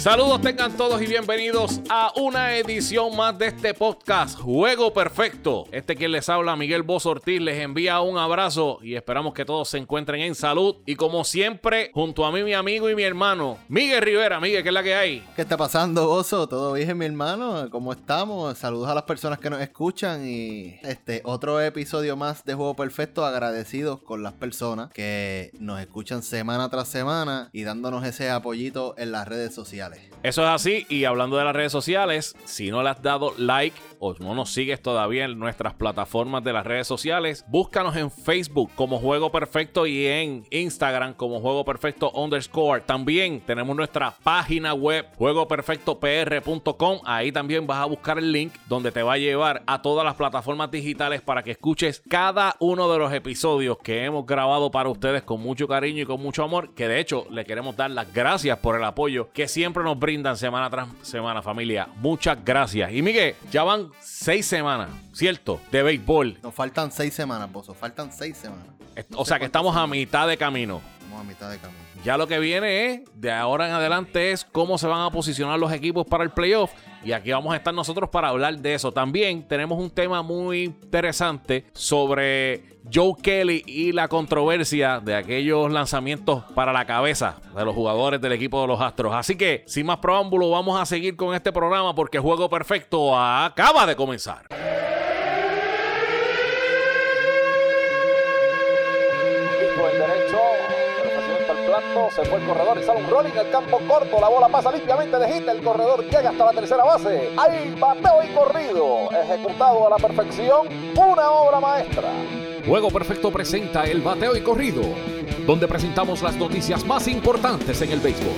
Saludos tengan todos y bienvenidos a una edición más de este podcast Juego Perfecto. Este quien les habla, Miguel Boz Ortiz, les envía un abrazo y esperamos que todos se encuentren en salud. Y como siempre, junto a mí, mi amigo y mi hermano, Miguel Rivera. Miguel, ¿qué es la que hay? ¿Qué está pasando, Oso? ¿Todo bien, mi hermano? ¿Cómo estamos? Saludos a las personas que nos escuchan y este otro episodio más de Juego Perfecto. Agradecidos con las personas que nos escuchan semana tras semana y dándonos ese apoyito en las redes sociales. Eso es así. Y hablando de las redes sociales, si no le has dado like o no nos sigues todavía en nuestras plataformas de las redes sociales, búscanos en Facebook como Juego Perfecto y en Instagram como Juego Perfecto underscore. También tenemos nuestra página web juegoperfectopr.com. Ahí también vas a buscar el link donde te va a llevar a todas las plataformas digitales para que escuches cada uno de los episodios que hemos grabado para ustedes con mucho cariño y con mucho amor. Que de hecho le queremos dar las gracias por el apoyo que siempre nos brindan semana tras semana, familia. Muchas gracias. Y Miguel, ya van seis semanas, ¿cierto? De béisbol. Nos faltan seis semanas, Pozo. Faltan seis semanas. O sea que estamos a mitad de camino. A mitad de camino. Ya lo que viene es, de ahora en adelante, es cómo se van a posicionar los equipos para el playoff. Y aquí vamos a estar nosotros para hablar de eso. También tenemos un tema muy interesante sobre Joe Kelly y la controversia de aquellos lanzamientos para la cabeza de los jugadores del equipo de los Astros. Así que, sin más preámbulo, vamos a seguir con este programa porque Juego Perfecto acaba de comenzar. Se fue el corredor y sale un rolling al campo corto, la bola pasa limpiamente de hit, el corredor llega hasta la tercera base, hay bateo y corrido, ejecutado a la perfección, una obra maestra. Juego Perfecto presenta el bateo y corrido, donde presentamos las noticias más importantes en el béisbol.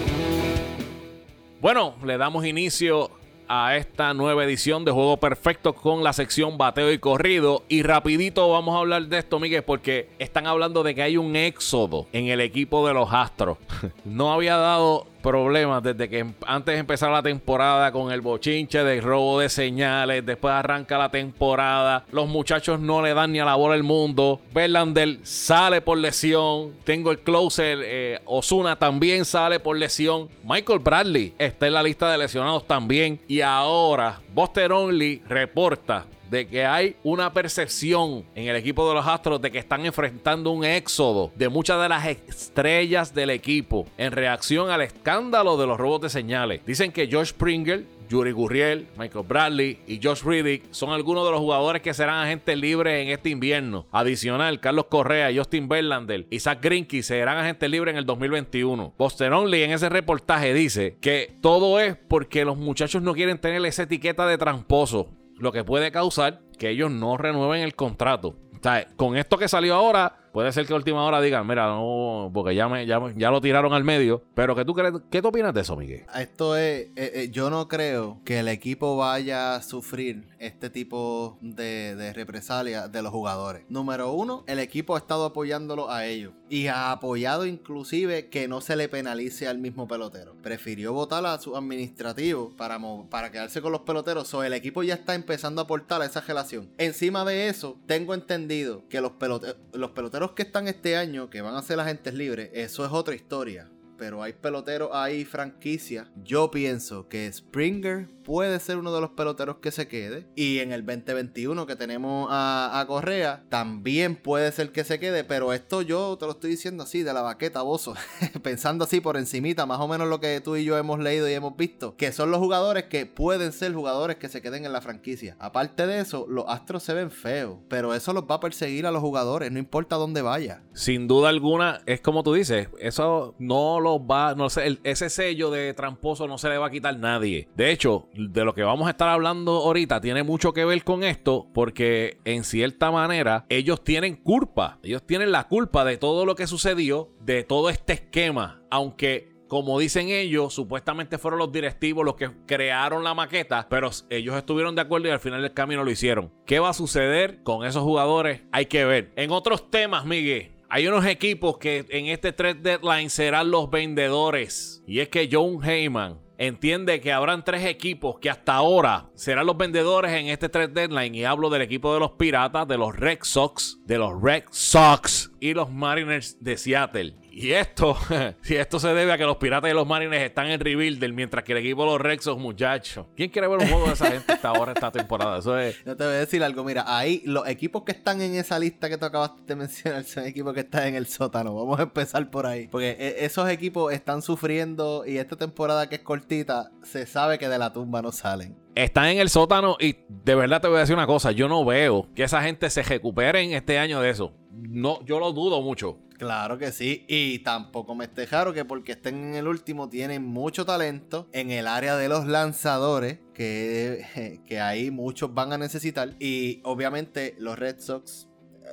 Bueno, le damos inicio a esta nueva edición de Juego Perfecto con la sección bateo y corrido. Y rapidito vamos a hablar de esto, Miguel, porque están hablando de que hay un éxodo en el equipo de los Astros. no había dado problemas desde que em, antes de empezar la temporada con el bochinche de robo de señales. Después arranca la temporada. Los muchachos no le dan ni a la bola el mundo. Verlander sale por lesión. Tengo el closer. Eh, Osuna también sale por lesión. Michael Bradley está en la lista de lesionados también. Y ahora Buster Only reporta de que hay una percepción en el equipo de los Astros de que están enfrentando un éxodo de muchas de las estrellas del equipo en reacción al escándalo de los robos de señales. Dicen que Josh Springer, Yuri Gurriel, Michael Bradley y Josh Riddick son algunos de los jugadores que serán agentes libres en este invierno. Adicional, Carlos Correa, Justin Verlander y Zach Greinke serán agentes libres en el 2021. Boston Only en ese reportaje dice que todo es porque los muchachos no quieren tener esa etiqueta de tramposo lo que puede causar que ellos no renueven el contrato. O sea, con esto que salió ahora, Puede ser que a última hora digan, mira, no, porque ya, me, ya, ya, lo tiraron al medio. Pero ¿qué tú crees? ¿Qué tú opinas de eso, Miguel? Esto es, eh, eh, yo no creo que el equipo vaya a sufrir este tipo de, de represalia de los jugadores. Número uno, el equipo ha estado apoyándolo a ellos. Y ha apoyado inclusive que no se le penalice al mismo pelotero. Prefirió votar a su administrativo para, para quedarse con los peloteros. O el equipo ya está empezando a aportar a esa relación. Encima de eso, tengo entendido que los, peloteros, los peloteros que están este año, que van a ser agentes libres, eso es otra historia. Pero hay peloteros, hay franquicias. Yo pienso que Springer puede ser uno de los peloteros que se quede. Y en el 2021 que tenemos a, Correa, también puede ser que se quede. Pero esto yo te lo estoy diciendo así, de la baqueta, bozo. Pensando así por encimita, más o menos lo que tú y yo hemos leído y hemos visto. Que son los jugadores que pueden ser jugadores que se queden en la franquicia. Aparte de eso, los Astros se ven feos. Pero eso los va a perseguir a los jugadores, no importa dónde vaya. Sin duda alguna, es como tú dices, eso no los va, no sé, ese sello de tramposo no se le va a quitar nadie. De hecho, de lo que vamos a estar hablando ahorita tiene mucho que ver con esto porque en cierta manera ellos tienen culpa, ellos tienen la culpa de todo lo que sucedió, de todo este esquema, aunque como dicen ellos, supuestamente fueron los directivos los que crearon la maqueta, pero ellos estuvieron de acuerdo y al final del camino lo hicieron. ¿Qué va a suceder con esos jugadores? Hay que ver. En otros temas, Miguel, hay unos equipos que en este trade deadline serán los vendedores. Y es que John Heyman entiende que habrán tres equipos que hasta ahora serán los vendedores en este trade deadline. Y hablo del equipo de los Piratas, de los Red Sox, de los Red Sox y los Mariners de Seattle. Y esto, si esto se debe a que los Piratas y los Marines están en rebuild mientras que el equipo de los Rexos, muchachos. ¿Quién quiere ver un juego de esa gente esta hora, esta temporada? Eso es. Yo te voy a decir algo, mira, ahí los equipos que están en esa lista que tú acabas de mencionar son equipos que están en el sótano. Vamos a empezar por ahí. Porque e, esos equipos están sufriendo y esta temporada que es cortita, se sabe que de la tumba no salen están en el sótano y de verdad te voy a decir una cosa, yo no veo que esa gente se recuperen este año de eso. No, yo lo dudo mucho. Claro que sí, y tampoco me raro que porque estén en el último tienen mucho talento en el área de los lanzadores, que, que ahí muchos van a necesitar. Y obviamente los Red Sox,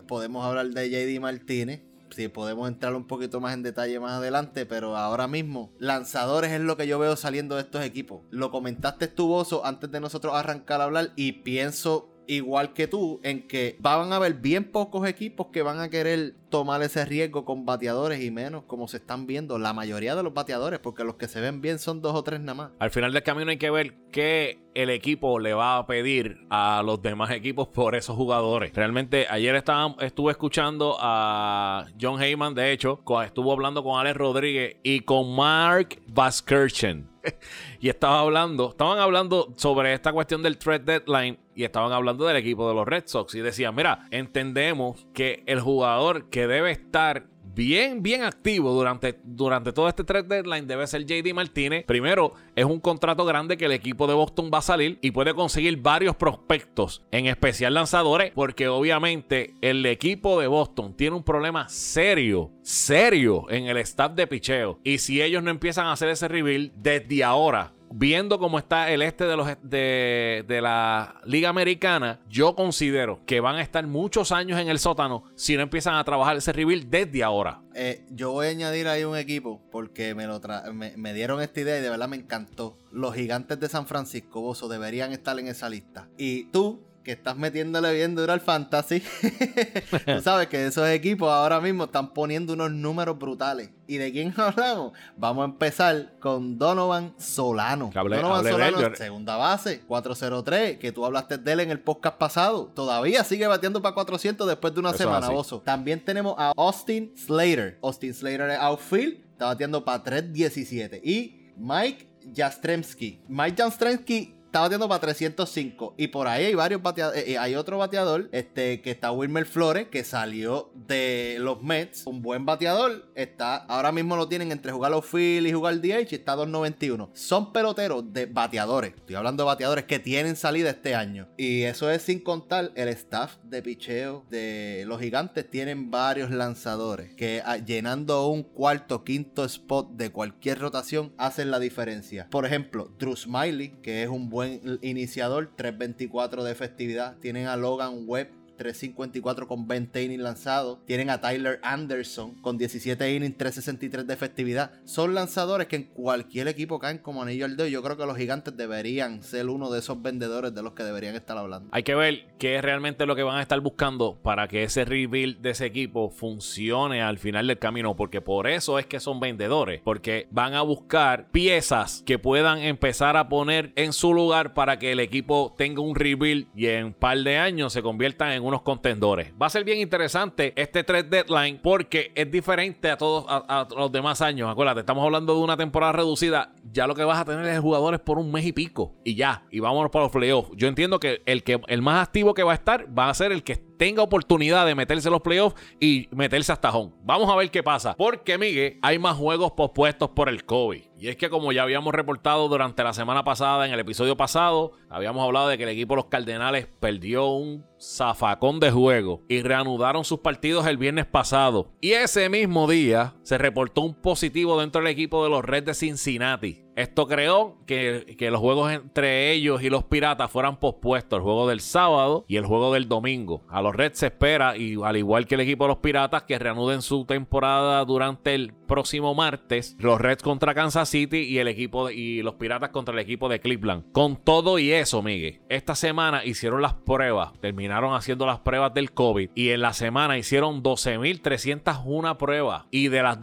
podemos hablar de JD Martínez, si podemos entrar un poquito más en detalle más adelante, pero ahora mismo, lanzadores es lo que yo veo saliendo de estos equipos. Lo comentaste tú, Bozo, antes de nosotros arrancar a hablar, y pienso igual que tú, en que van a haber bien pocos equipos que van a querer tomar ese riesgo con bateadores y menos como se están viendo la mayoría de los bateadores, porque los que se ven bien son dos o tres nada más. Al final del camino hay que ver qué el equipo le va a pedir a los demás equipos por esos jugadores. Realmente ayer estaba, estuve escuchando a John Heyman, de hecho, estuvo hablando con Alex Rodríguez y con Mark Vaskirchen y estaba hablando, estaban hablando sobre esta cuestión del trade deadline y estaban hablando del equipo de los Red Sox y decían, mira, entendemos que el jugador que debe estar bien, bien activo durante, durante todo este trade deadline debe ser JD Martínez. Primero, es un contrato grande que el equipo de Boston va a salir y puede conseguir varios prospectos, en especial lanzadores, porque obviamente el equipo de Boston tiene un problema serio, serio en el staff de picheo. Y si ellos no empiezan a hacer ese reveal desde ahora, viendo cómo está el este de, los, de, de, la Liga Americana, yo considero que van a estar muchos años en el sótano si no empiezan a trabajar ese reveal desde ahora. Eh, yo voy a añadir ahí un equipo porque me, lo me, dieron esta idea y de verdad me encantó. Los gigantes de San Francisco, Bozo, deberían estar en esa lista. Y tú, que estás metiéndole bien duro al fantasy, tú sabes que esos equipos ahora mismo están poniendo unos números brutales. ¿Y de quién hablamos? Vamos a empezar con Donovan Solano. Donovan Solano, segunda base, 403, que tú hablaste de él en el podcast pasado. Todavía sigue batiendo para 400 después de una semana. También tenemos a Austin Slater. Austin Slater es outfield, está batiendo para 317. Y Mike Jastremski. Mike Jastremski está bateando para 305. Y por ahí hay varios bateadores. Eh, eh, hay otro bateador, este, que está Wilmer Flores, que salió de los Mets. Un buen bateador. Está, ahora mismo lo tienen entre jugar los Phil y jugar DH y está 291. Son peloteros de bateadores. Estoy hablando de bateadores que tienen salida este año. Y eso es sin contar el staff de picheo de los gigantes. Tienen varios lanzadores que ah, llenando un cuarto, quinto spot de cualquier rotación hacen la diferencia. Por ejemplo, Drew Smiley, que es un buen buen iniciador, 3.24 de efectividad. Tienen a Logan Webb 354 con 20 innings lanzados. Tienen a Tyler Anderson con 17 innings, 363 de efectividad. Son lanzadores que en cualquier equipo caen como anillo al dedo. Yo creo que los gigantes deberían ser uno de esos vendedores de los que deberían estar hablando. Hay que ver qué es realmente lo que van a estar buscando para que ese rebuild de ese equipo funcione al final del camino. Porque por eso es que son vendedores. Porque van a buscar piezas que puedan empezar a poner en su lugar para que el equipo tenga un rebuild y en un par de años se conviertan en unos contendores. Va a ser bien interesante este trade deadline porque es diferente a todos a, los demás años. Acuérdate, estamos hablando de una temporada reducida. Ya lo que vas a tener es jugadores por un mes y pico y ya. Y vámonos para los playoffs. Yo entiendo que el que el más activo que va a estar va a ser el que tenga oportunidad de meterse en los playoffs y meterse hasta home. Vamos a ver qué pasa. Porque, Miguel, hay más juegos pospuestos por el COVID. Y es que como ya habíamos reportado durante la semana pasada, en el episodio pasado, habíamos hablado de que el equipo de los Cardenales perdió un zafacón de juego y reanudaron sus partidos el viernes pasado. Y ese mismo día se reportó un positivo dentro del equipo de los Reds de Cincinnati. Esto creó que, los juegos entre ellos y los Piratas fueran pospuestos, el juego del sábado y el juego del domingo. A los Reds se espera, y al igual que el equipo de los Piratas, que reanuden su temporada durante el próximo martes. Los Reds contra Kansas City y el equipo y los Piratas contra el equipo de Cleveland. Con todo y eso, Miguel, esta semana hicieron las pruebas, terminaron haciendo las pruebas del COVID y en la semana hicieron 12.301 pruebas y de las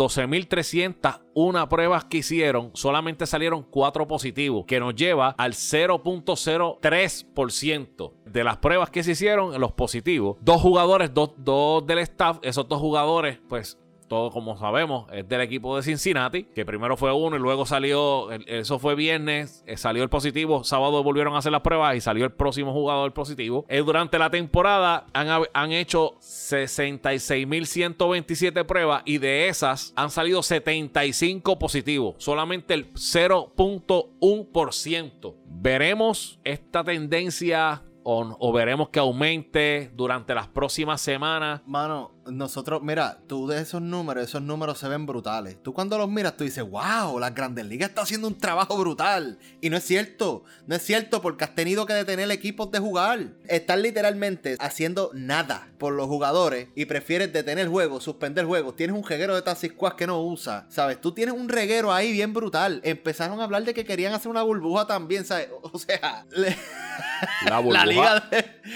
12.301 pruebas que hicieron, solamente salieron cuatro positivos, que nos lleva al 0.03% de las pruebas que se hicieron, los positivos. Dos jugadores, dos, dos del staff, esos dos jugadores, pues todo como sabemos, es del equipo de Cincinnati, que primero fue uno y luego salió, eso fue viernes, eh, salió el positivo, sábado volvieron a hacer las pruebas y salió el próximo jugador positivo. Eh, durante la temporada han, han hecho 66.127 pruebas y de esas han salido 75 positivos, solamente el 0.1%. Veremos esta tendencia o, veremos que aumente durante las próximas semanas. Mano, nosotros, mira, tú de esos números, esos números se ven brutales. Tú cuando los miras, tú dices, wow, la Grandes Ligas está haciendo un trabajo brutal. Y no es cierto, no es cierto porque has tenido que detener equipos de jugar. Estás literalmente haciendo nada por los jugadores y prefieres detener juegos, suspender juegos. Tienes un reguero de Taxi que no usa, ¿sabes? Tú tienes un reguero ahí bien brutal. Empezaron a hablar de que querían hacer una burbuja también, ¿sabes? O sea, la burbuja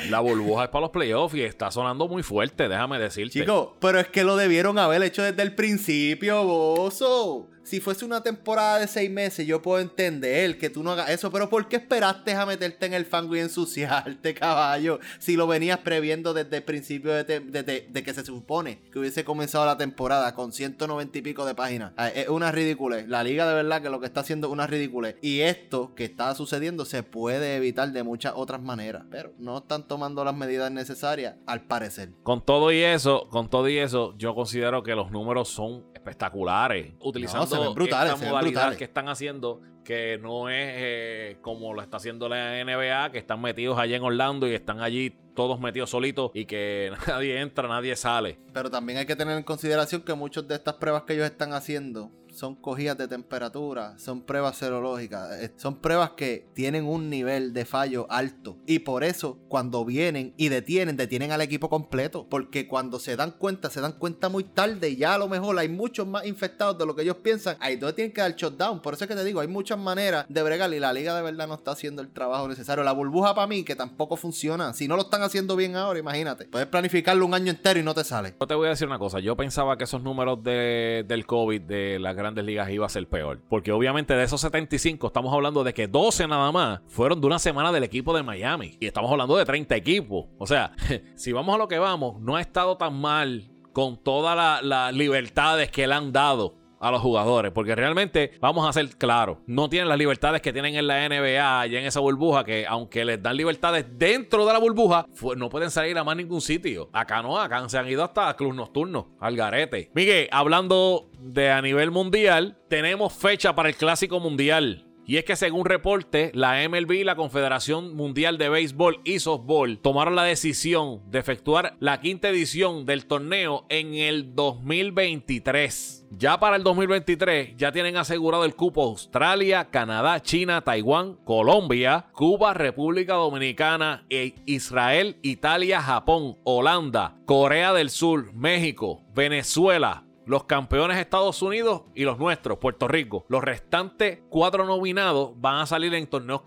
la burbuja es para los playoffs y está sonando muy fuerte, déjame decirte. Chico, pero es que lo debieron haber hecho desde el principio, bozo si fuese una temporada de seis meses, yo puedo entender que tú no hagas eso, pero ¿por qué esperaste a meterte en el fango y ensuciarte, caballo? Si lo venías previendo desde el principio de, que se supone que hubiese comenzado la temporada con 190 y pico de páginas. Ah, es una ridícula. La liga de verdad que lo que está haciendo es una ridícula. Y esto que está sucediendo se puede evitar de muchas otras maneras, pero no están tomando las medidas necesarias, al parecer. Con todo y eso, con todo y eso, yo considero que los números son espectaculares. Utilizando brutales, esta modalidad que están haciendo, que no es eh, como lo está haciendo la NBA, que están metidos allá en Orlando y están allí todos metidos solitos y que nadie entra, nadie sale. Pero también hay que tener en consideración que muchas de estas pruebas que ellos están haciendo son cogidas de temperatura, son pruebas serológicas, eh, son pruebas que tienen un nivel de fallo alto. Y por eso, cuando vienen y detienen, detienen al equipo completo. Porque cuando se dan cuenta, se dan cuenta muy tarde y ya a lo mejor hay muchos más infectados de lo que ellos piensan. Ahí donde tienen que dar shutdown. Por eso es que te digo, hay muchas maneras de bregar y la liga de verdad no está haciendo el trabajo necesario. La burbuja para mí, que tampoco funciona. Si no lo están haciendo bien ahora, imagínate. Puedes planificarlo un año entero y no te sale. Yo te voy a decir una cosa. Yo pensaba que esos números de, del COVID, de la grandes ligas iba a ser peor. Porque obviamente de esos 75 estamos hablando de que 12 nada más fueron de una semana del equipo de Miami. Y estamos hablando de 30 equipos. O sea, si vamos a lo que vamos, no ha estado tan mal con todas las libertades que le han dado a los jugadores. Porque realmente, vamos a ser claros, no tienen las libertades que tienen en la NBA y en esa burbuja, que aunque les dan libertades dentro de la burbuja, no pueden salir a más ningún sitio. Acá no, acá se han ido hasta club nocturno, al garete. Miguel, hablando de a nivel mundial, tenemos fecha para el Clásico Mundial. Y es que según reporte, la MLB la Confederación Mundial de Béisbol y Softball tomaron la decisión de efectuar la quinta edición del torneo en el 2023. Ya para el 2023 ya tienen asegurado el cupo Australia, Canadá, China, Taiwán, Colombia, Cuba, República Dominicana, e Israel, Italia, Japón, Holanda, Corea del Sur, México, Venezuela, los campeones Estados Unidos y los nuestros, Puerto Rico. Los restantes cuatro nominados van a salir en torneos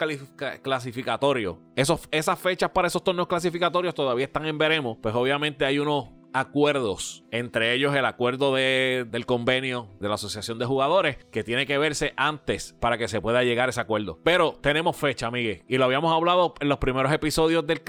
clasificatorios. esas fechas para esos torneos clasificatorios todavía están en veremos. Pues obviamente hay unos acuerdos, entre ellos el acuerdo del convenio de la Asociación de Jugadores, que tiene que verse antes para que se pueda llegar a ese acuerdo. Pero tenemos fecha, Miguel, y lo habíamos hablado en los primeros episodios del,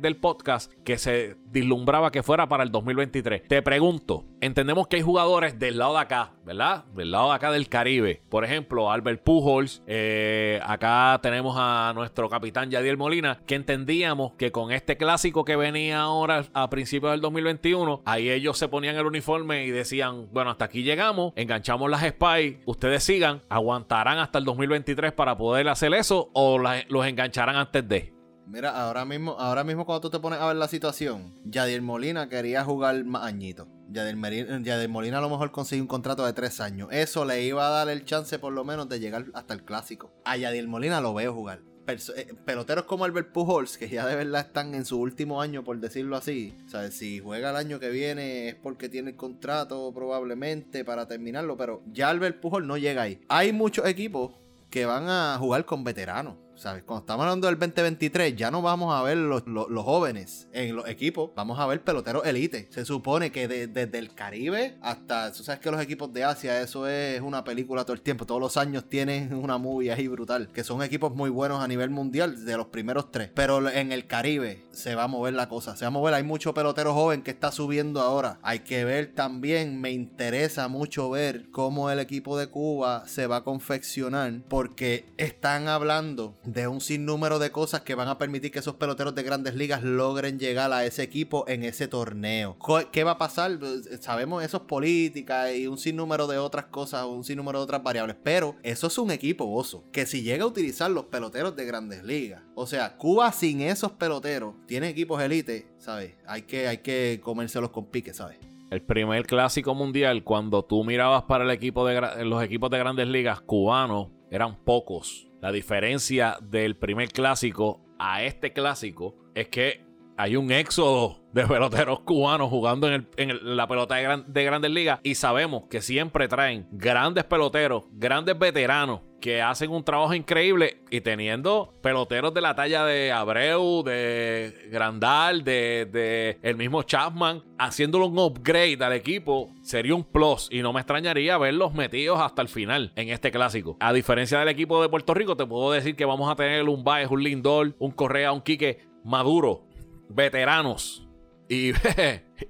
del podcast, que se dislumbraba que fuera para el 2023. Te pregunto, entendemos que hay jugadores del lado de acá, ¿verdad? Del lado de acá del Caribe. Por ejemplo, Albert Pujols, eh, acá tenemos a nuestro capitán Yadiel Molina, que entendíamos que con este clásico que venía ahora a principios del 2023, 2021, ahí ellos se ponían el uniforme y decían, bueno, hasta aquí llegamos, enganchamos las Spy, ustedes sigan, aguantarán hasta el 2023 para poder hacer eso o los engancharán antes de. Mira, ahora mismo, ahora mismo cuando tú te pones a ver la situación, Yadier Molina quería jugar más añitos. Yadier, Molina a lo mejor consiguió un contrato de tres años. Eso le iba a dar el chance por lo menos de llegar hasta el clásico. A Yadier Molina lo veo jugar. Eh, peloteros como Albert Pujols, que ya de verdad están en su último año, por decirlo así. O sea, si juega el año que viene es porque tiene el contrato probablemente para terminarlo, pero ya Albert Pujols no llega ahí. Hay muchos equipos que van a jugar con veteranos. ¿Sabes? Cuando estamos hablando del 2023, ya no vamos a ver los, jóvenes en los equipos, vamos a ver peloteros elite. Se supone que desde el Caribe hasta, tú sabes que los equipos de Asia, eso es una película todo el tiempo. Todos los años tienen una movie ahí brutal, que son equipos muy buenos a nivel mundial de los primeros tres. Pero en el Caribe se va a mover la cosa, se va a mover. Hay mucho pelotero joven que está subiendo ahora. Hay que ver también, me interesa mucho ver cómo el equipo de Cuba se va a confeccionar, porque están hablando de un sinnúmero de cosas que van a permitir que esos peloteros de grandes ligas logren llegar a ese equipo en ese torneo. ¿Qué va a pasar? Pues, sabemos eso es política y un sinnúmero de otras cosas, un sinnúmero de otras variables, pero eso es un equipo oso, que si llega a utilizar los peloteros de grandes ligas, o sea, Cuba sin esos peloteros tiene equipos elite, ¿sabes? Hay que, hay que comérselos con pique, ¿sabes? El primer clásico mundial, cuando tú mirabas para el equipo de los equipos de grandes ligas cubanos, eran pocos. La diferencia del primer clásico a este clásico es que hay un éxodo de peloteros cubanos jugando en, la pelota de, de, grandes ligas y sabemos que siempre traen grandes peloteros, grandes veteranos que hacen un trabajo increíble y teniendo peloteros de la talla de Abreu, de Grandal, de, el mismo Chapman, haciéndolo un upgrade al equipo, sería un plus y no me extrañaría verlos metidos hasta el final en este clásico. A diferencia del equipo de Puerto Rico, te puedo decir que vamos a tener un Baez, un Lindor, un Correa, un Quique maduro, veteranos y,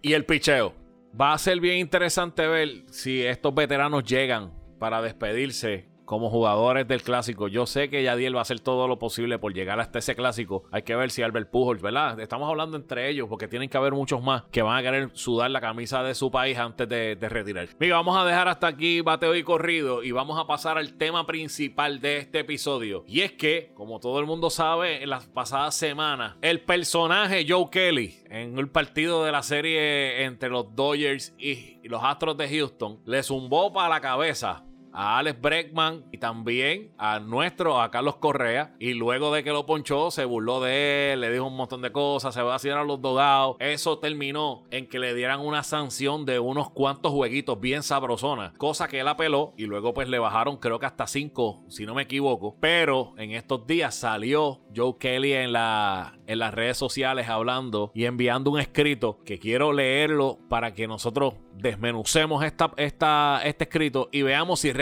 el picheo. Va a ser bien interesante ver si estos veteranos llegan para despedirse como jugadores del clásico. Yo sé que Yadiel va a hacer todo lo posible por llegar hasta ese clásico. Hay que ver si Albert Pujols, ¿verdad? Estamos hablando entre ellos porque tienen que haber muchos más que van a querer sudar la camisa de su país antes de, retirar. Mira, vamos a dejar hasta aquí bateo y corrido y vamos a pasar al tema principal de este episodio. Y es que, como todo el mundo sabe, en las pasadas semanas, el personaje Joe Kelly en el partido de la serie entre los Dodgers y los Astros de Houston le zumbó para la cabeza a Alex Breckman y también a nuestro, a Carlos Correa. Y luego de que lo ponchó, se burló de él, le dijo un montón de cosas, se va a hacer a los dogados. Eso terminó en que le dieran una sanción de unos cuantos jueguitos bien sabrosonas, cosa que él apeló y luego pues le bajaron creo que hasta cinco, si no me equivoco. Pero en estos días salió Joe Kelly en, la, en las redes sociales hablando y enviando un escrito que quiero leerlo para que nosotros desmenucemos esta, esta, este escrito y veamos si realmente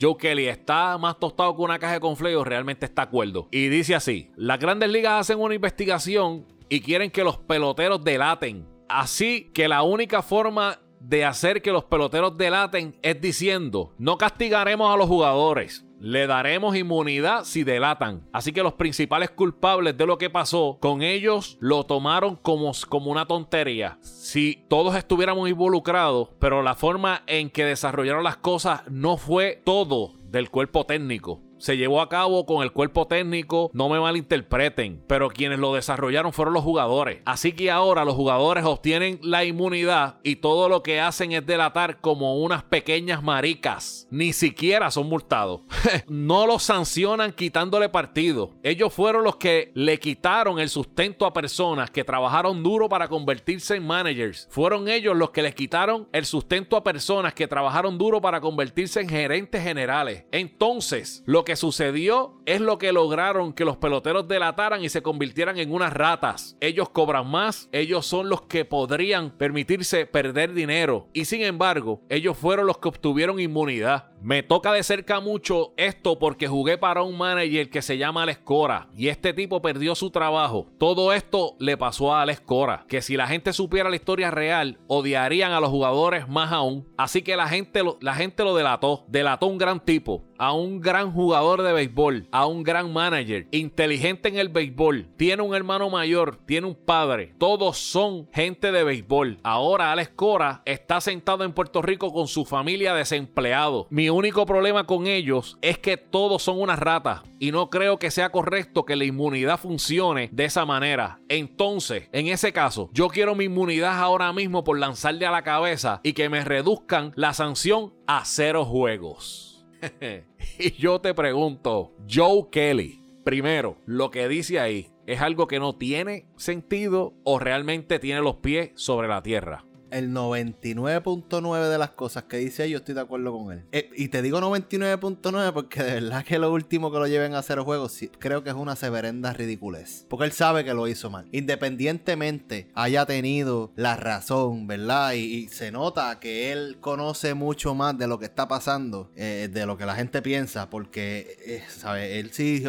Joe Kelly está más tostado que una caja de conflejos, realmente está acuerdo. Y dice así, las grandes ligas hacen una investigación y quieren que los peloteros delaten. Así que la única forma de hacer que los peloteros delaten es diciendo, no castigaremos a los jugadores. Le daremos inmunidad si delatan. Así que los principales culpables de lo que pasó, con ellos lo tomaron como, como una tontería. Si todos estuviéramos involucrados, pero la forma en que desarrollaron las cosas no fue todo del cuerpo técnico se llevó a cabo con el cuerpo técnico, no me malinterpreten, pero quienes lo desarrollaron fueron los jugadores. Así que ahora los jugadores obtienen la inmunidad y todo lo que hacen es delatar como unas pequeñas maricas. Ni siquiera son multados. no los sancionan quitándole partido. Ellos fueron los que le quitaron el sustento a personas que trabajaron duro para convertirse en managers. Fueron ellos los que les quitaron el sustento a personas que trabajaron duro para convertirse en gerentes generales. Entonces, lo que que sucedió es lo que lograron que los peloteros delataran y se convirtieran en unas ratas. Ellos cobran más, ellos son los que podrían permitirse perder dinero y sin embargo, ellos fueron los que obtuvieron inmunidad. Me toca de cerca mucho esto porque jugué para un manager que se llama Alex Cora y este tipo perdió su trabajo. Todo esto le pasó a Alex Cora, que si la gente supiera la historia real, odiarían a los jugadores más aún. Así que la gente lo, la gente lo delató, delató un gran tipo, a un gran jugador de béisbol, a un gran manager, inteligente en el béisbol, tiene un hermano mayor, tiene un padre, todos son gente de béisbol. Ahora Alex Cora está sentado en Puerto Rico con su familia desempleado. Mi único problema con ellos es que todos son unas ratas y no creo que sea correcto que la inmunidad funcione de esa manera. Entonces, en ese caso, yo quiero mi inmunidad ahora mismo por lanzarle a la cabeza y que me reduzcan la sanción a cero juegos. y yo te pregunto, Joe Kelly, primero, lo que dice ahí, ¿es algo que no tiene sentido o realmente tiene los pies sobre la tierra? El 99.9 de las cosas que dice yo estoy de acuerdo con él. Eh, y te digo 99.9 porque de verdad que lo último que lo lleven a hacer juegos sí, creo que es una severenda ridiculez. Porque él sabe que lo hizo mal. Independientemente haya tenido la razón, ¿verdad? Y, se nota que él conoce mucho más de lo que está pasando, eh, de lo que la gente piensa, porque, eh, ¿sabe? Él sí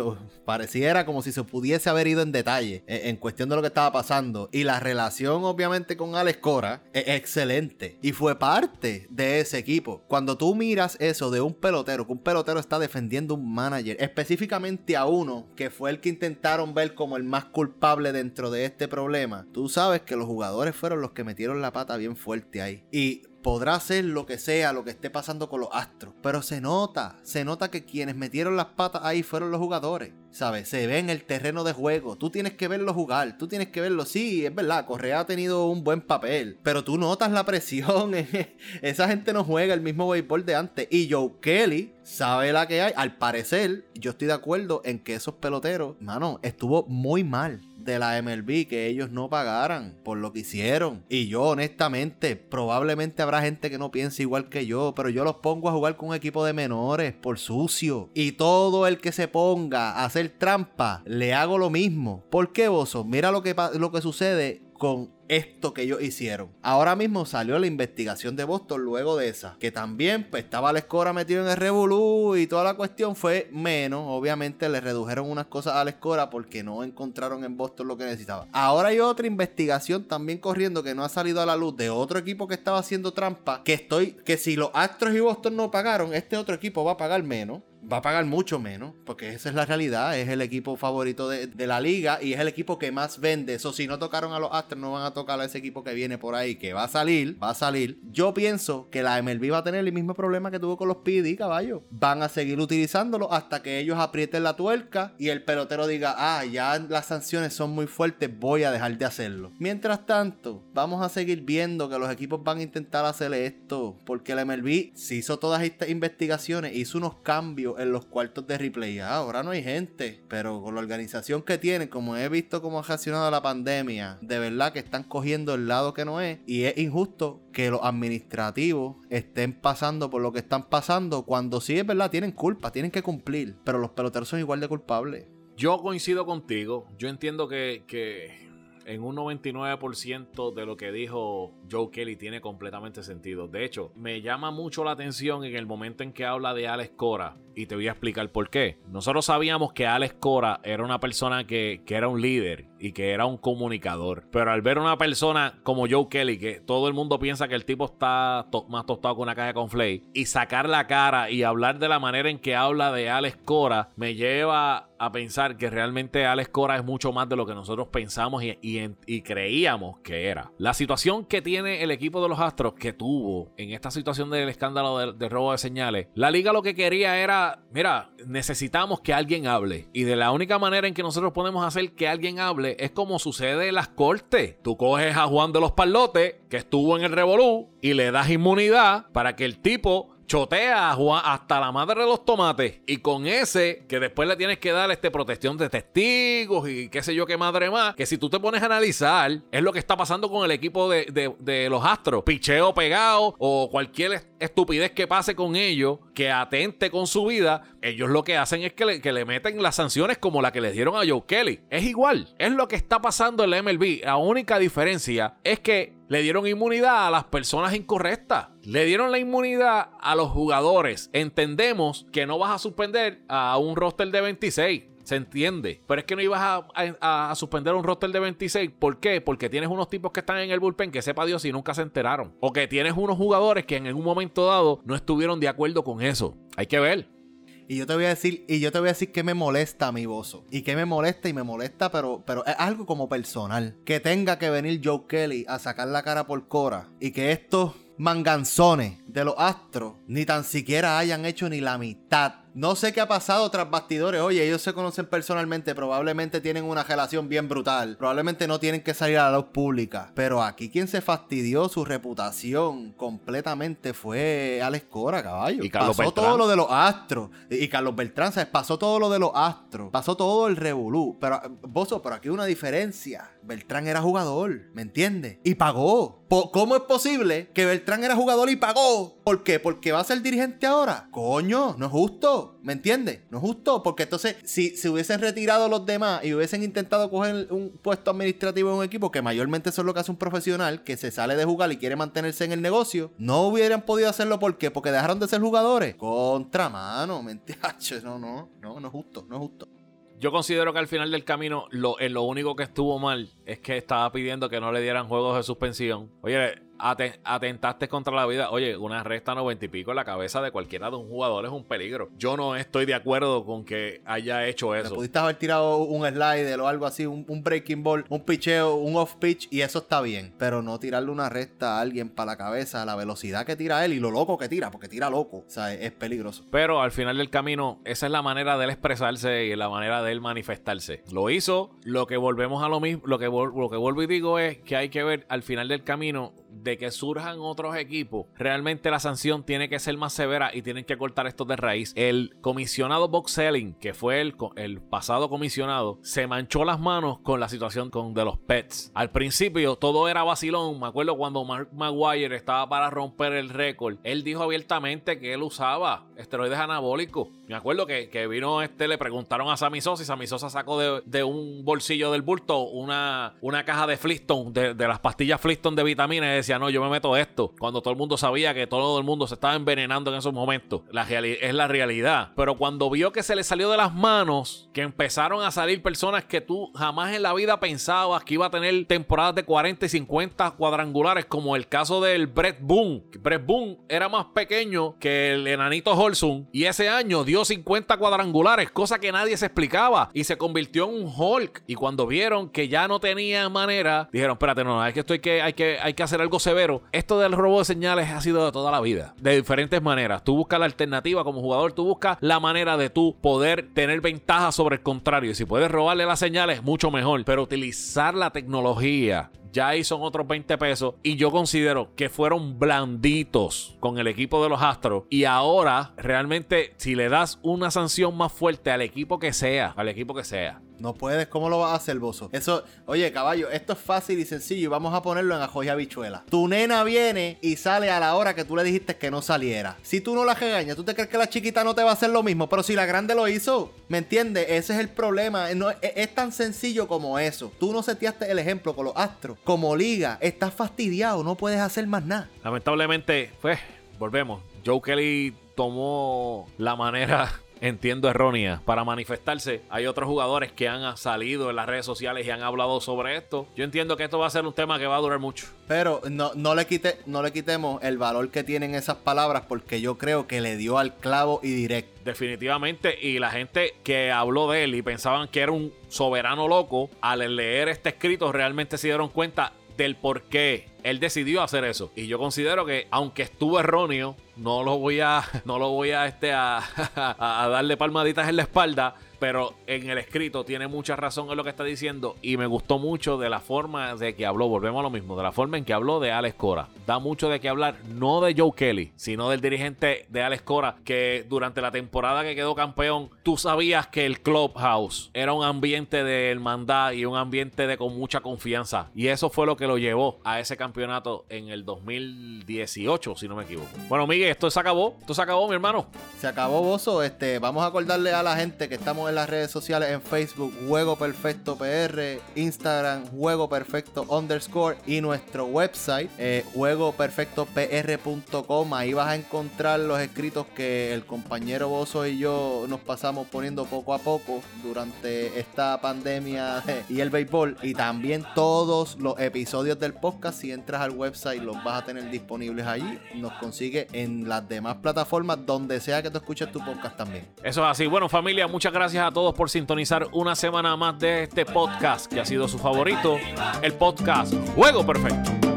pareciera como si se pudiese haber ido en detalle en cuestión de lo que estaba pasando. Y la relación, obviamente, con Alex Cora excelente. Y fue parte de ese equipo. Cuando tú miras eso de un pelotero, que un pelotero está defendiendo un manager, específicamente a uno que fue el que intentaron ver como el más culpable dentro de este problema, tú sabes que los jugadores fueron los que metieron la pata bien fuerte ahí. Y podrá ser lo que sea, lo que esté pasando con los astros. Pero se nota, se nota que quienes metieron las patas ahí fueron los jugadores. ¿Sabes? Se ve en el terreno de juego. Tú tienes que verlo jugar. Tú tienes que verlo. Sí, es verdad. Correa ha tenido un buen papel. Pero tú notas la presión. Esa gente no juega el mismo béisbol de antes. Y Joe Kelly sabe la que hay. Al parecer, yo estoy de acuerdo en que esos peloteros, mano, estuvo muy mal de la MLB que ellos no pagaran por lo que hicieron. Y yo honestamente, probablemente habrá gente que no piense igual que yo, pero yo los pongo a jugar con un equipo de menores por sucio. Y todo el que se ponga a hacer trampa, le hago lo mismo. ¿Por qué, Bozo? Mira lo que, lo que sucede con esto que ellos hicieron. Ahora mismo salió la investigación de Boston luego de esa, que también pues, estaba la escora metido en el revolú y toda la cuestión fue menos. Obviamente le redujeron unas cosas a la escora porque no encontraron en Boston lo que necesitaba. Ahora hay otra investigación también corriendo que no ha salido a la luz de otro equipo que estaba haciendo trampa, que estoy que si los Astros y Boston no pagaron, este otro equipo va a pagar menos va a pagar mucho menos, porque esa es la realidad, es el equipo favorito de, la liga y es el equipo que más vende. Eso si no tocaron a los Astros, no van a tocar a ese equipo que viene por ahí, que va a salir, va a salir. Yo pienso que la MLB va a tener el mismo problema que tuvo con los PD, caballo. Van a seguir utilizándolo hasta que ellos aprieten la tuerca y el pelotero diga, ah, ya las sanciones son muy fuertes, voy a dejar de hacerlo. Mientras tanto, vamos a seguir viendo que los equipos van a intentar hacer esto, porque la MLB se hizo todas estas investigaciones, hizo unos cambios en los cuartos de replay. Ah, ahora no hay gente, pero con la organización que tienen, como he visto cómo ha reaccionado la pandemia, de verdad que están cogiendo el lado que no es. Y es injusto que los administrativos estén pasando por lo que están pasando cuando sí es verdad, tienen culpa, tienen que cumplir, pero los peloteros son igual de culpables. Yo coincido contigo, yo entiendo que, que en un 99% de lo que dijo Joe Kelly tiene completamente sentido. De hecho, me llama mucho la atención en el momento en que habla de Alex Cora y te voy a explicar por qué. Nosotros sabíamos que Alex Cora era una persona que, era un líder y que era un comunicador, pero al ver una persona como Joe Kelly, que todo el mundo piensa que el tipo está más tostado que una caja con flake, y sacar la cara y hablar de la manera en que habla de Alex Cora, me lleva a pensar que realmente Alex Cora es mucho más de lo que nosotros pensamos y, creíamos que era. La situación que tiene el equipo de los Astros que tuvo en esta situación del escándalo de, robo de señales, la liga lo que quería era, mira, necesitamos que alguien hable. Y de la única manera en que nosotros podemos hacer que alguien hable es como sucede en las cortes. Tú coges a Juan de los Palotes, que estuvo en el Revolú, y le das inmunidad para que el tipo chotea hasta la madre de los tomates. Y con ese, que después le tienes que dar este protección de testigos y qué sé yo qué madre más, que si tú te pones a analizar, es lo que está pasando con el equipo de, los Astros. Picheo pegado o cualquier estupidez que pase con ellos, que atente con su vida, ellos lo que hacen es que le, que le meten las sanciones como la que le dieron a Joe Kelly. Es igual, es lo que está pasando en la MLB. La única diferencia es que le dieron inmunidad a las personas incorrectas. Le dieron la inmunidad a los jugadores. Entendemos que no vas a suspender a un roster de 26. Se entiende. Pero es que no ibas a, suspender un roster de 26. ¿Por qué? Porque tienes unos tipos que están en el bullpen que sepa Dios y nunca se enteraron. O que tienes unos jugadores que en algún momento dado no estuvieron de acuerdo con eso. Hay que ver. Y yo te voy a decir, y yo te voy a decir que me molesta mi bozo. Y que me molesta y me molesta, pero, pero es algo como personal. Que tenga que venir Joe Kelly a sacar la cara por Cora. Y que estos manganzones de los astros ni tan siquiera hayan hecho ni la mitad. No sé qué ha pasado tras bastidores. Oye, ellos se conocen personalmente. Probablemente tienen una relación bien brutal. Probablemente no tienen que salir a la luz pública. Pero aquí quien se fastidió su reputación completamente fue Alex Cora, caballo. Y Carlos pasó Beltrán. todo lo de los astros. Y y Carlos Beltrán, ¿sabes? Pasó todo lo de los astros. Pasó todo el revolú. Pero, Bozo, pero aquí hay una diferencia. Beltrán era jugador, ¿me entiendes? Y pagó. ¿Cómo es posible que Beltrán era jugador y pagó? ¿Por qué? ¿Porque va a ser dirigente ahora? Coño, no es justo, ¿me entiendes? No es justo, porque entonces si se hubiesen retirado los demás y hubiesen intentado coger un puesto administrativo en un equipo, que mayormente eso es lo que hace un profesional, que se sale de jugar y quiere mantenerse en el negocio, no hubieran podido hacerlo ¿por qué? Porque dejaron de ser jugadores. Contramano, ¿me entiendes? No, no, no, no es justo, no es justo. Yo considero que al final del camino, lo, en lo único que estuvo mal es que estaba pidiendo que no le dieran juegos de suspensión. Oye, ate- atentaste contra la vida. Oye, una resta noventa y pico en la cabeza de cualquiera de un jugador es un peligro. Yo no estoy de acuerdo con que haya hecho eso. pudiste haber tirado un slider o algo así, un, un breaking ball, un picheo, un off pitch y eso está bien. Pero no tirarle una recta a alguien para la cabeza la velocidad que tira él y lo loco que tira, porque tira loco. O sea, es peligroso. Pero al final del camino, esa es la manera de él expresarse y la manera de él manifestarse. Lo hizo, lo que volvemos a lo mismo, lo que, lo que vuelvo y digo es que hay que ver al final del camino de que surjan otros equipos, realmente la sanción tiene que ser más severa y tienen que cortar esto de raíz. El comisionado Box Selling, que fue el, el pasado comisionado, se manchó las manos con la situación con, de los pets. Al principio todo era vacilón. Me acuerdo cuando Mark Maguire estaba para romper el récord. Él dijo abiertamente que él usaba esteroides anabólicos. Me acuerdo que, que vino este, le preguntaron a Sammy Sosa y Sammy Sosa sacó de, de un bolsillo del bulto una, una caja de Flintstone, de, de las pastillas Flintstone de vitaminas y decía, no, yo me meto esto. Cuando todo el mundo sabía que todo el mundo se estaba envenenando en esos momentos. La es la realidad. Pero cuando vio que se le salió de las manos, que empezaron a salir personas que tú jamás en la vida pensabas que iba a tener temporadas de 40 y 50 cuadrangulares, como el caso del Brett Boone. Brett Boone era más pequeño que el enanito Y ese año dio 50 cuadrangulares, cosa que nadie se explicaba y se convirtió en un Hulk. Y cuando vieron que ya no tenía manera, dijeron, espérate, no, no, es que esto hay que, hay que, hay que hacer algo severo. Esto del robo de señales ha sido de toda la vida, de diferentes maneras. Tú buscas la alternativa como jugador, tú buscas la manera de tú poder tener ventaja sobre el contrario. Y si puedes robarle las señales, mucho mejor. Pero utilizar la tecnología ya ahí son otros 20 pesos. Y yo considero que fueron blanditos con el equipo de los Astros. Y ahora, realmente, si le das una sanción más fuerte al equipo que sea, al equipo que sea. No puedes, ¿cómo lo vas a hacer, bozo? Eso, oye, caballo, esto es fácil y sencillo y vamos a ponerlo en ajo y habichuela. Tu nena viene y sale a la hora que tú le dijiste que no saliera. Si tú no la regañas, ¿tú te crees que la chiquita no te va a hacer lo mismo? Pero si la grande lo hizo, ¿me entiendes? Ese es el problema. No, es, es tan sencillo como eso. Tú no seteaste el ejemplo con los astros. Como liga, estás fastidiado, no puedes hacer más nada. Lamentablemente, pues, volvemos. Joe Kelly tomó la manera, entiendo, errónea para manifestarse. Hay otros jugadores que han salido en las redes sociales y han hablado sobre esto. Yo entiendo que esto va a ser un tema que va a durar mucho. Pero no, no, le quite, no le quitemos el valor que tienen esas palabras porque yo creo que le dio al clavo y directo. Definitivamente. Y la gente que habló de él y pensaban que era un soberano loco, al leer este escrito realmente se dieron cuenta del por qué él decidió hacer eso. Y yo considero que, aunque estuvo erróneo, no lo voy a, no lo voy a, este, a, a darle palmaditas en la espalda. Pero en el escrito tiene mucha razón en lo que está diciendo. Y me gustó mucho de la forma de que habló. Volvemos a lo mismo. De la forma en que habló de Alex Cora. Da mucho de qué hablar. No de Joe Kelly. Sino del dirigente de Alex Cora. Que durante la temporada que quedó campeón. Tú sabías que el Clubhouse era un ambiente de hermandad. Y un ambiente de con mucha confianza. Y eso fue lo que lo llevó a ese campeonato en el 2018. Si no me equivoco. Bueno Miguel. Esto se acabó. Esto se acabó mi hermano. Se acabó Bozo, este, vamos a acordarle a la gente que estamos en las redes sociales en Facebook, Juego Perfecto PR, Instagram, Juego Perfecto underscore y nuestro website, eh, juegoperfectopr.com. Ahí vas a encontrar los escritos que el compañero Bozo y yo nos pasamos poniendo poco a poco durante esta pandemia y el béisbol. Y también todos los episodios del podcast, si entras al website, los vas a tener disponibles allí. Nos consigue las demás plataformas, donde sea que tú escuches tu podcast también. Eso es así. Bueno, familia, muchas gracias a todos por sintonizar una semana más de este podcast que ha sido su favorito, el podcast Juego Perfecto.